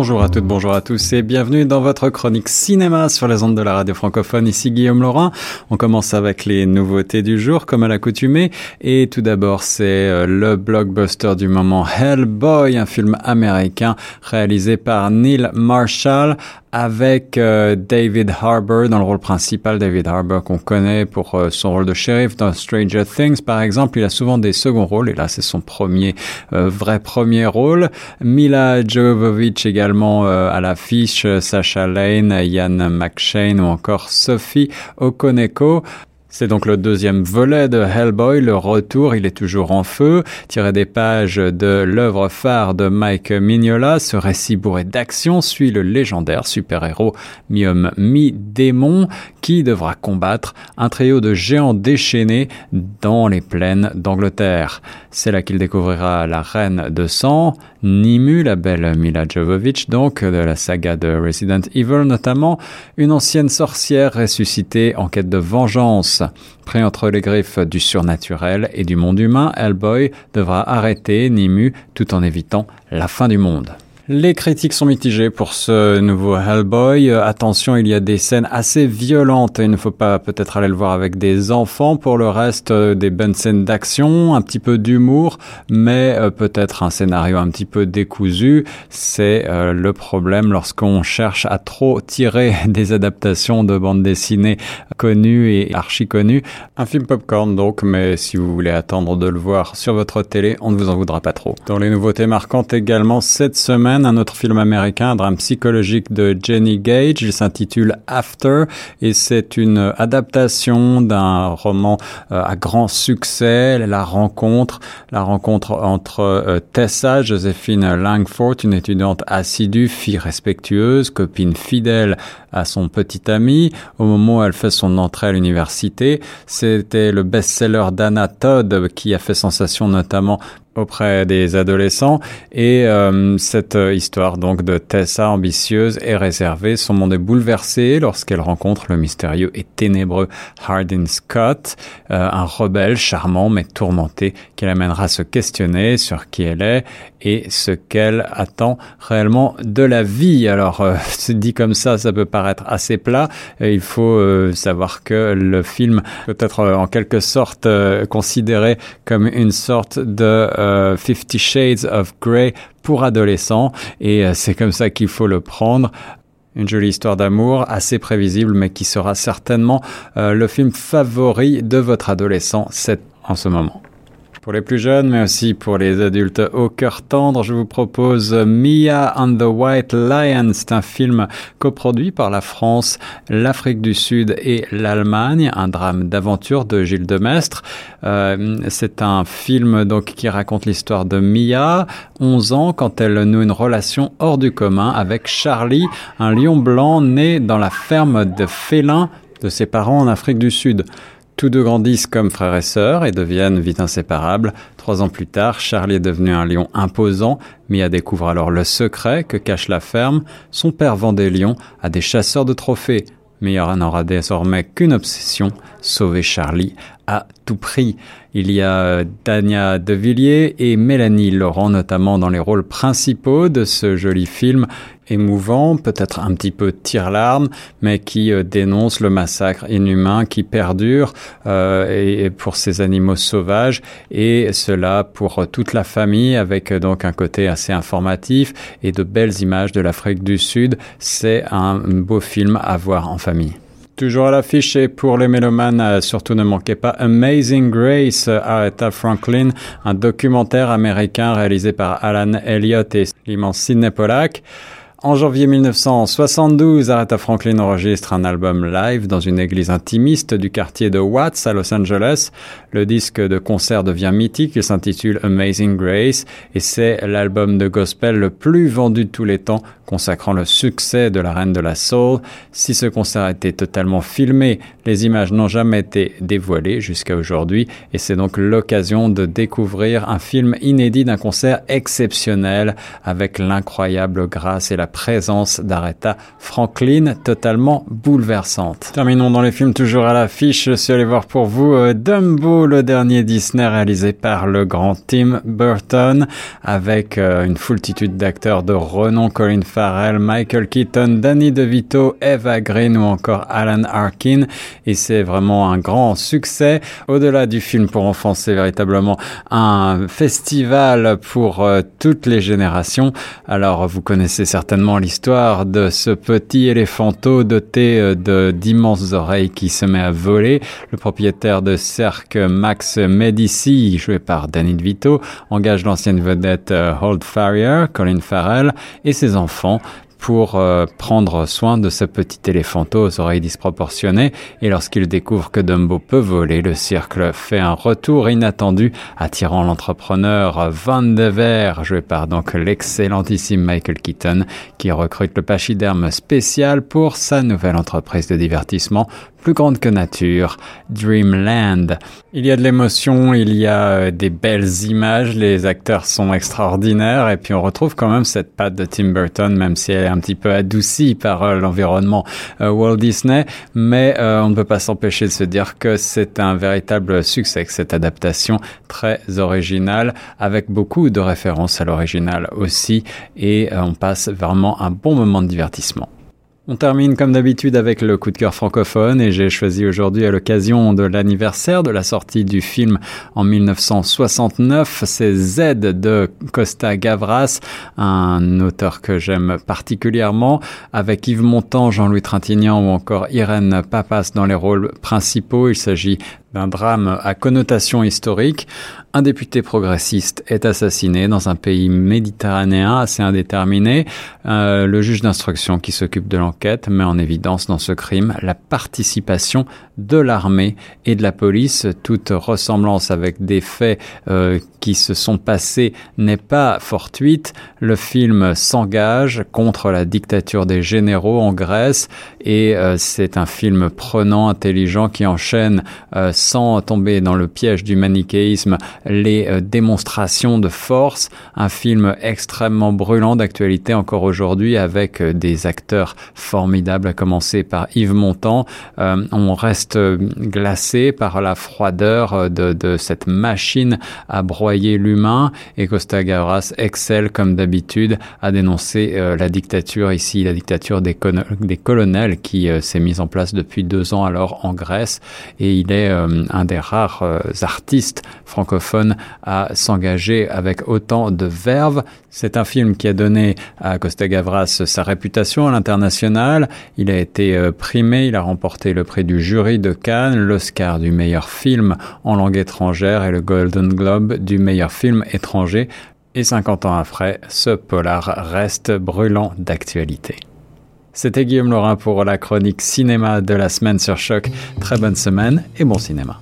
Bonjour à toutes, bonjour à tous et bienvenue dans votre chronique cinéma sur les ondes de la radio francophone. Ici Guillaume Laurin. On commence avec les nouveautés du jour comme à l'accoutumée et tout d'abord c'est euh, le blockbuster du moment Hellboy, un film américain réalisé par Neil Marshall avec euh, David Harbour dans le rôle principal. David Harbour qu'on connaît pour euh, son rôle de shérif dans Stranger Things par exemple. Il a souvent des seconds rôles et là c'est son premier vrai premier rôle. Mila Jovovich également euh, à l'affiche, Sacha Lane, Ian McShane ou encore Sophie Okoneko. C'est donc le deuxième volet de Hellboy, le retour, il est toujours en feu, tiré des pages de l'œuvre phare de Mike Mignola. Ce récit bourré d'action suit le légendaire super-héros mi-homme mi-démon qui devra combattre un trio de géants déchaînés dans les plaines d'Angleterre. C'est là qu'il découvrira la reine de sang, Nimu, la belle Mila Jovovich, donc, de la saga de Resident Evil notamment, une ancienne sorcière ressuscitée en quête de vengeance. Pris entre les griffes du surnaturel et du monde humain, Hellboy devra arrêter Nimu tout en évitant la fin du monde. Les critiques sont mitigées pour ce nouveau Hellboy. Euh, attention, il y a des scènes assez violentes et il ne faut pas peut-être aller le voir avec des enfants. Pour le reste, euh, des bonnes scènes d'action, un petit peu d'humour, mais euh, peut-être un scénario un petit peu décousu. C'est le problème lorsqu'on cherche à trop tirer des adaptations de bandes dessinées connues et archi connues. Un film popcorn donc, mais si vous voulez attendre de le voir sur votre télé, on ne vous en voudra pas trop. Dans les nouveautés marquantes également cette semaine, un autre film américain, un drame psychologique de Jenny Gage. Il s'intitule After et c'est une adaptation d'un roman euh, à grand succès, La rencontre, la rencontre entre euh, Tessa, Joséphine Langford, une étudiante assidue, fille respectueuse, copine fidèle à son petit ami au moment où elle fait son entrée à l'université. C'était le best-seller d'Anna Todd qui a fait sensation notamment auprès des adolescents et euh, cette histoire donc de Tessa ambitieuse est réservée. Son monde est bouleversé lorsqu'elle rencontre le mystérieux et ténébreux Hardin Scott, euh, un rebelle charmant mais tourmenté qui l'amènera à se questionner sur qui elle est et ce qu'elle attend réellement de la vie. Alors, euh, dit comme ça, ça peut paraître assez plat. Il faut euh, savoir que le film peut être en quelque sorte considéré comme une sorte de euh, Fifty Shades of Grey pour adolescents et euh, c'est comme ça qu'il faut le prendre. Une jolie histoire d'amour, assez prévisible, mais qui sera certainement euh, le film favori de votre adolescent en ce moment. Pour les plus jeunes, mais aussi pour les adultes au cœur tendre, je vous propose Mia and the White Lion. C'est un film coproduit par la France, l'Afrique du Sud et l'Allemagne, un drame d'aventure de Gilles Demestre. Euh, c'est un film donc qui raconte l'histoire de Mia, 11 ans, quand elle noue une relation hors du commun avec Charlie, un lion blanc né dans la ferme de félins de ses parents en Afrique du Sud. Tous deux grandissent comme frères et sœurs et deviennent vite inséparables. Trois ans plus tard, Charlie est devenu un lion imposant. Mia découvre alors le secret que cache la ferme. Son père vend des lions à des chasseurs de trophées. Mia n'aura désormais qu'une obsession, sauver Charlie à tout prix. Il y a Dania Devilliers et Mélanie Laurent notamment dans les rôles principaux de ce joli film émouvant, peut-être un petit peu tire-larme, mais qui euh, dénonce le massacre inhumain qui perdure euh, et, pour ces animaux sauvages et cela pour toute la famille avec euh, donc un côté assez informatif et de belles images de l'Afrique du Sud. C'est un beau film à voir en famille. Toujours à l'affiche et pour les mélomanes, surtout ne manquez pas Amazing Grace, Aretha Franklin, un documentaire américain réalisé par Alan Elliott et l'immense Sidney Pollack. En janvier 1972, Aretha Franklin enregistre un album live dans une église intimiste du quartier de Watts à Los Angeles. Le disque de concert devient mythique, il s'intitule Amazing Grace et c'est l'album de gospel le plus vendu de tous les temps, consacrant le succès de la reine de la soul. Si ce concert a été totalement filmé, les images n'ont jamais été dévoilées jusqu'à aujourd'hui et c'est donc l'occasion de découvrir un film inédit d'un concert exceptionnel avec l'incroyable grâce et la présence d'Aretha Franklin totalement bouleversante. Terminons dans les films toujours à l'affiche. Je suis allé voir pour vous euh, Dumbo, le dernier Disney réalisé par le grand Tim Burton avec euh, une foultitude d'acteurs de renom Colin Farrell, Michael Keaton, Danny DeVito, Eva Green ou encore Alan Arkin et c'est vraiment un grand succès. Au-delà du film pour enfants, c'est véritablement un festival pour euh, toutes les générations. Alors vous connaissez certainement l'histoire de ce petit éléphanto doté euh, de d'immenses oreilles qui se met à voler. Le propriétaire de cirque Max Medici, joué par Danny DeVito, engage l'ancienne vedette euh, Holt Farrier, Colin Farrell et ses enfants pour euh, prendre soin de ce petit éléphanto aux oreilles disproportionnées et lorsqu'il découvre que Dumbo peut voler, le cirque fait un retour inattendu attirant l'entrepreneur Van de Ver, joué par donc l'excellentissime Michael Keaton, qui recrute le pachyderme spécial pour sa nouvelle entreprise de divertissement plus grande que nature, Dreamland. Il y a de l'émotion, il y a euh, des belles images, les acteurs sont extraordinaires et puis on retrouve quand même cette patte de Tim Burton, même si elle un petit peu adoucie par euh, l'environnement euh, Walt Disney, mais on ne peut pas s'empêcher de se dire que c'est un véritable succès, cette adaptation très originale, avec beaucoup de références à l'original aussi, et on passe vraiment un bon moment de divertissement. On termine comme d'habitude avec le coup de cœur francophone et j'ai choisi aujourd'hui à l'occasion de l'anniversaire de la sortie du film en 1969, c'est Z de Costa Gavras, un auteur que j'aime particulièrement, avec Yves Montand, Jean-Louis Trintignant ou encore Irène Papas dans les rôles principaux. Il s'agit d'un drame à connotation historique. Un député progressiste est assassiné dans un pays méditerranéen assez indéterminé. Euh, le juge d'instruction qui s'occupe de l'enquête met en évidence dans ce crime la participation de l'armée et de la police. Toute ressemblance avec des faits euh, qui se sont passés n'est pas fortuite. Le film s'engage contre la dictature des généraux en Grèce et euh, c'est un film prenant, intelligent qui enchaîne sans tomber dans le piège du manichéisme les euh, démonstrations de force. Un film extrêmement brûlant d'actualité encore aujourd'hui avec des acteurs formidables à commencer par Yves Montand. on reste glacé par la froideur de, cette machine à broyer l'humain et Costa Gavras excelle comme d'habitude à dénoncer euh, la dictature ici, la dictature des, colonels qui euh, s'est mise en place depuis deux ans alors en Grèce et il est euh, un des rares artistes francophones à s'engager avec autant de verve. C'est un film qui a donné à Costa Gavras sa réputation à l'international. Il a été primé, il a remporté le prix du jury de Cannes, l'Oscar du meilleur film en langue étrangère et le Golden Globe du meilleur film étranger, et 50 ans après, ce polar reste brûlant d'actualité. C'était Guillaume Laurin pour la chronique cinéma de la semaine sur choc. Très bonne semaine et bon cinéma.